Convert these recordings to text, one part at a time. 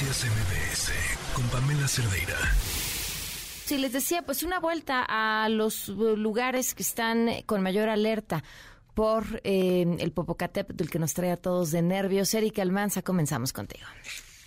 Noticias MBS con Pamela Cerdeira. Sí, les decía, pues una vuelta a los lugares que están con mayor alerta por eh, el Popocatépetl del que nos trae a todos de nervios. Erika Almanza, comenzamos contigo.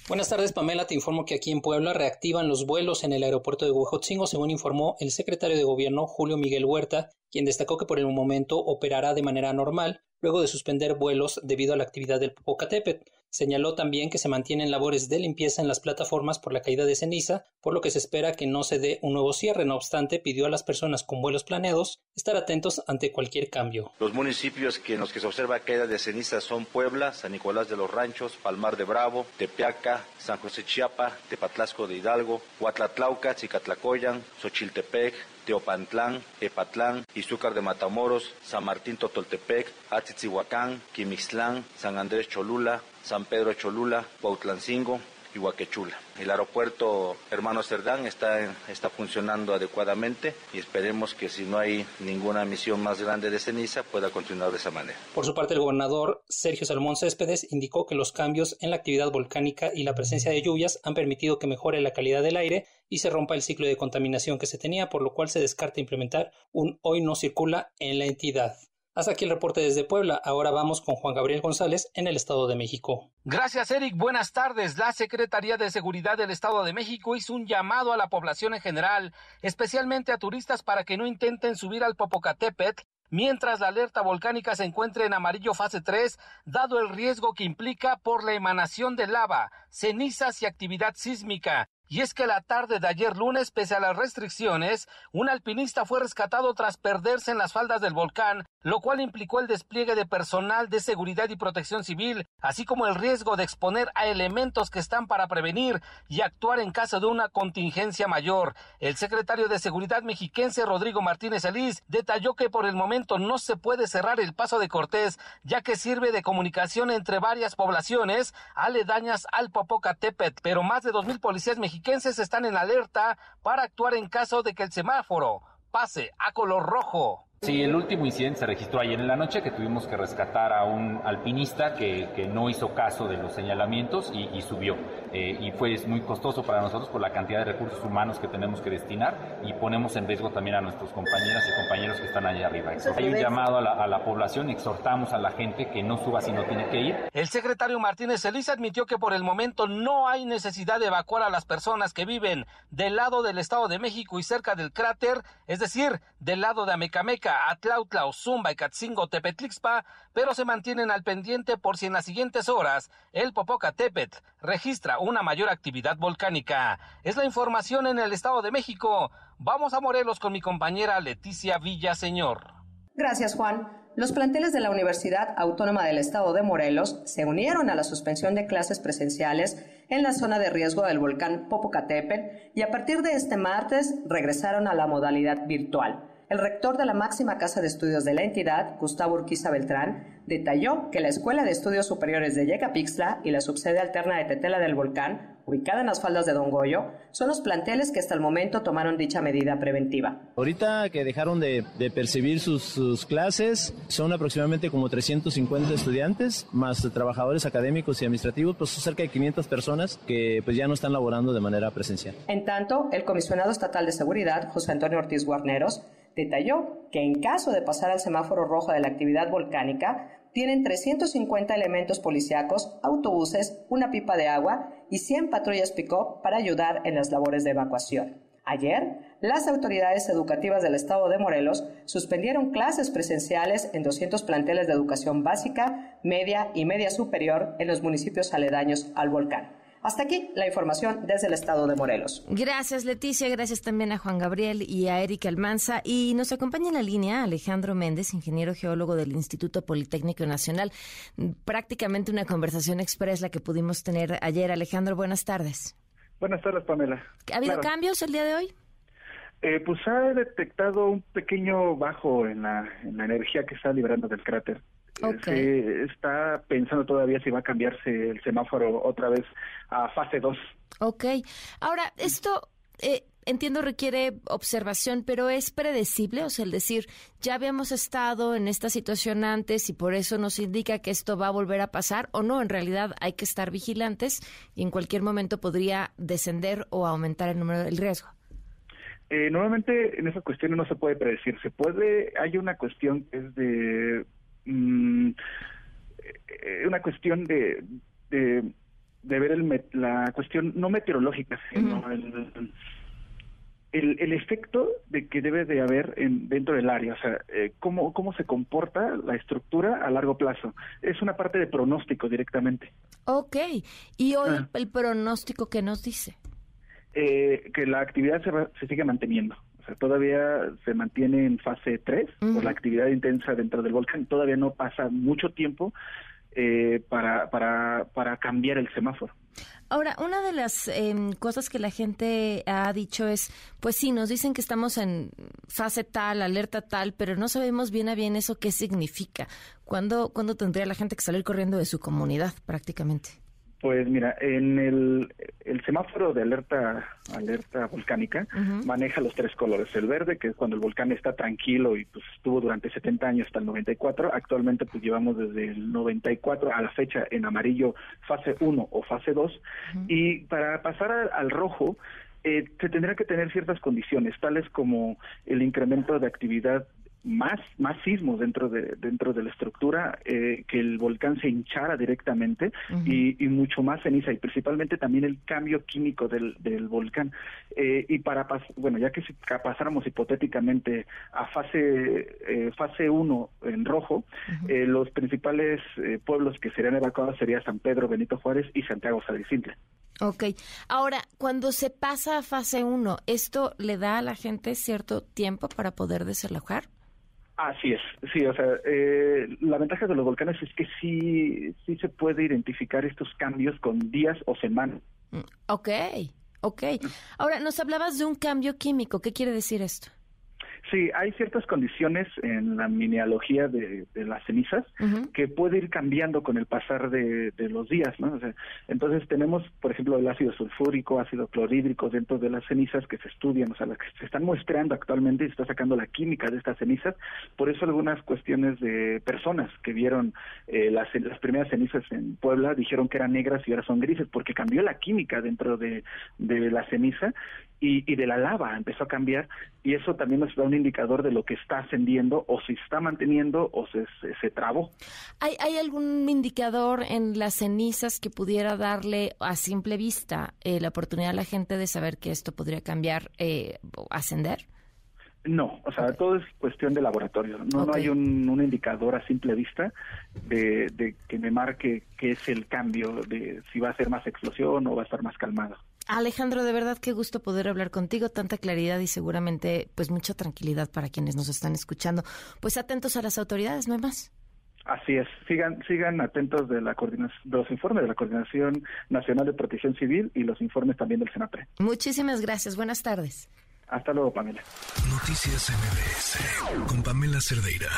Buenas tardes, Pamela. Te informo que aquí en Puebla reactivan los vuelos en el aeropuerto de Huejotzingo, según informó el secretario de Gobierno Julio Miguel Huerta, quien destacó que por el momento operará de manera normal, luego de suspender vuelos debido a la actividad del Popocatépetl. Señaló también que se mantienen labores de limpieza en las plataformas por la caída de ceniza, por lo que se espera que no se dé un nuevo cierre. No obstante, pidió a las personas con vuelos planeados estar atentos ante cualquier cambio. Los municipios que en los que se observa caída de ceniza son Puebla, San Nicolás de los Ranchos, Palmar de Bravo, Tepeaca, San José Chiapa, Tepatlasco de Hidalgo, Huatlatlauca, Cicatlacoyan, Xochiltepec, Teopantlán, Epatlán, Izúcar de Matamoros, San Martín Totoltepec, Atzitzihuacán, Quimixtlán, San Andrés Cholula, San Pedro Cholula, y. El aeropuerto Hermano Cerdán está, está funcionando adecuadamente y esperemos que si no hay ninguna misión más grande de ceniza pueda continuar de esa manera. Por su parte, el gobernador Sergio Salomón Céspedes indicó que los cambios en la actividad volcánica y la presencia de lluvias han permitido que mejore la calidad del aire y se rompa el ciclo de contaminación que se tenía, por lo cual se descarta implementar un hoy no circula en la entidad. Hasta aquí el reporte desde Puebla. Ahora vamos con Juan Gabriel González en el Estado de México. Gracias, Eric. Buenas tardes. La Secretaría de Seguridad del Estado de México hizo un llamado a la población en general, especialmente a turistas, para que no intenten subir al Popocatépetl mientras la alerta volcánica se encuentre en amarillo fase 3, dado el riesgo que implica por la emanación de lava, cenizas y actividad sísmica. Y es que la tarde de ayer lunes, pese a las restricciones, un alpinista fue rescatado tras perderse en las faldas del volcán, lo cual implicó el despliegue de personal de seguridad y protección civil, así como el riesgo de exponer a elementos que están para prevenir y actuar en caso de una contingencia mayor. El secretario de Seguridad mexiquense Rodrigo Martínez Alís detalló que por el momento no se puede cerrar el paso de Cortés, ya que sirve de comunicación entre varias poblaciones aledañas al Popocatépetl, pero más de dos mil policías están en alerta para actuar en caso de que el semáforo pase a color rojo. Sí, el último incidente se registró ayer en la noche que tuvimos que rescatar a un alpinista que, que no hizo caso de los señalamientos y, y subió. Eh, y fue muy costoso para nosotros por la cantidad de recursos humanos que tenemos que destinar y ponemos en riesgo también a nuestros compañeras y compañeros que están allá arriba. Hay un llamado a la, a la población, exhortamos a la gente que no suba si no tiene que ir. El secretario Martínez Celis admitió que por el momento no hay necesidad de evacuar a las personas que viven del lado del Estado de México y cerca del cráter, es decir, del lado de Amecameca Atlautla, Zumba y Catzingo, Tepetlixpa, pero se mantienen al pendiente por si en las siguientes horas el Popocatépetl registra una mayor actividad volcánica. Es la información en el Estado de México. Vamos a Morelos con mi compañera Leticia Villaseñor. Gracias, Juan. Los planteles de la Universidad Autónoma del Estado de Morelos se unieron a la suspensión de clases presenciales en la zona de riesgo del volcán Popocatépetl y a partir de este martes regresaron a la modalidad virtual. El rector de la máxima casa de estudios de la entidad, Gustavo Urquiza Beltrán, detalló que la Escuela de Estudios Superiores de Yecapixtla y la subsede alterna de Tetela del Volcán, ubicada en las faldas de Don Goyo, son los planteles que hasta el momento tomaron dicha medida preventiva. Ahorita que dejaron de, de percibir sus, sus, clases, son aproximadamente como 350 estudiantes, más trabajadores académicos y administrativos, pues son cerca de 500 personas que pues ya no están laborando de manera presencial. En tanto, el comisionado estatal de seguridad, José Antonio Ortiz Guarneros, detalló que en caso de pasar al semáforo rojo de la actividad volcánica, tienen 350 elementos policíacos, autobuses, una pipa de agua y 100 patrullas pick-up para ayudar en las labores de evacuación. Ayer, las autoridades educativas del estado de Morelos suspendieron clases presenciales en 200 planteles de educación básica, media y media superior en los municipios aledaños al volcán. Hasta aquí la información desde el estado de Morelos. Gracias, Leticia. Gracias también a Juan Gabriel y a Erika Almanza. Y nos acompaña en la línea Alejandro Méndez, ingeniero geólogo del Instituto Politécnico Nacional. Prácticamente una conversación express la que pudimos tener ayer. Alejandro, buenas tardes. Buenas tardes, Pamela. ¿Ha habido claro. cambios el día de hoy? Eh, pues ha detectado un pequeño bajo en la, en la energía que está liberando del cráter. Okay. Se está pensando todavía si va a cambiarse el semáforo otra vez a fase 2. Ok. Ahora, esto, eh, entiendo requiere observación, pero es predecible, o sea, el decir, ya habíamos estado en esta situación antes y por eso nos indica que esto va a volver a pasar, o no, en realidad hay que estar vigilantes y en cualquier momento podría descender o aumentar el número del riesgo. Eh, normalmente en esa cuestión no se puede predecir, se puede, hay una cuestión que es de, mm, eh, una cuestión de, de, ver el, la cuestión no meteorológica, sino el el, el, efecto de que debe de haber en, dentro del área, o sea, eh, cómo, cómo se comporta la estructura a largo plazo. Es una parte de pronóstico directamente. Ok, y hoy ah. el pronóstico que nos dice. Eh, que la actividad se, se sigue manteniendo. O sea, todavía se mantiene en fase 3 por la actividad intensa dentro del volcán. Todavía no pasa mucho tiempo eh, para, para, para cambiar el semáforo. Ahora, una de las em, cosas que la gente ha dicho es, pues sí, nos dicen que estamos en fase tal, alerta tal, pero no sabemos bien a bien eso qué significa. ¿Cuándo, ¿cuándo tendría la gente que salir corriendo de su comunidad prácticamente? Pues mira, en el, semáforo de alerta alerta volcánica maneja los tres colores. El verde, que es cuando el volcán está tranquilo y pues estuvo durante 70 años hasta el 94. Actualmente pues llevamos desde el 94 a la fecha en amarillo fase 1 o fase 2. Y para pasar al, rojo, eh, se tendrá que tener ciertas condiciones, tales como el incremento de actividad más, más sismos dentro de, dentro de la estructura, eh, que el volcán se hinchara directamente y, mucho más ceniza y principalmente también el cambio químico del, del volcán. Eh, y para, bueno, ya que si pasáramos hipotéticamente a fase eh, fase 1 en rojo, los principales pueblos que serían evacuados serían San Pedro, Benito Juárez y Santiago Sadicintla. Ok. Ahora, cuando se pasa a fase 1, ¿esto le da a la gente cierto tiempo para poder desalojar? Así es, sí, o sea, eh, la ventaja de los volcanes es que sí, sí se puede identificar estos cambios con días o semanas. Ok, ok. Ahora, nos hablabas de un cambio químico, ¿qué quiere decir esto? Sí, hay ciertas condiciones en la mineralogía de, las cenizas que puede ir cambiando con el pasar de, los días, ¿no? entonces tenemos, por ejemplo, el ácido sulfúrico, ácido clorhídrico dentro de las cenizas que se estudian, o sea, las que se están muestreando actualmente y se está sacando la química de estas cenizas. Por eso algunas cuestiones de personas que vieron eh, las, las primeras cenizas en Puebla dijeron que eran negras y ahora son grises, porque cambió la química dentro de, de la ceniza y, y de la lava empezó a cambiar y eso también nos da un indicador de lo que está ascendiendo o si está manteniendo o se, se, trabó. ¿Hay, ¿Hay, algún indicador en las cenizas que pudiera darle a simple vista eh, la oportunidad a la gente de saber que esto podría cambiar, eh, ascender? No, o sea, todo es cuestión de laboratorio. No, no hay un, un, indicador a simple vista de, de, que me marque qué es el cambio, de si va a ser más explosión o va a estar más calmado. Alejandro, de verdad qué gusto poder hablar contigo, tanta claridad y seguramente pues mucha tranquilidad para quienes nos están escuchando. Pues atentos a las autoridades, no hay más. Así es, sigan, sigan atentos de, la coordinación, de los informes de la Coordinación Nacional de Protección Civil y los informes también del SENAPRE. Muchísimas gracias, buenas tardes. Hasta luego, Pamela. Noticias MBS con Pamela Cerdeira.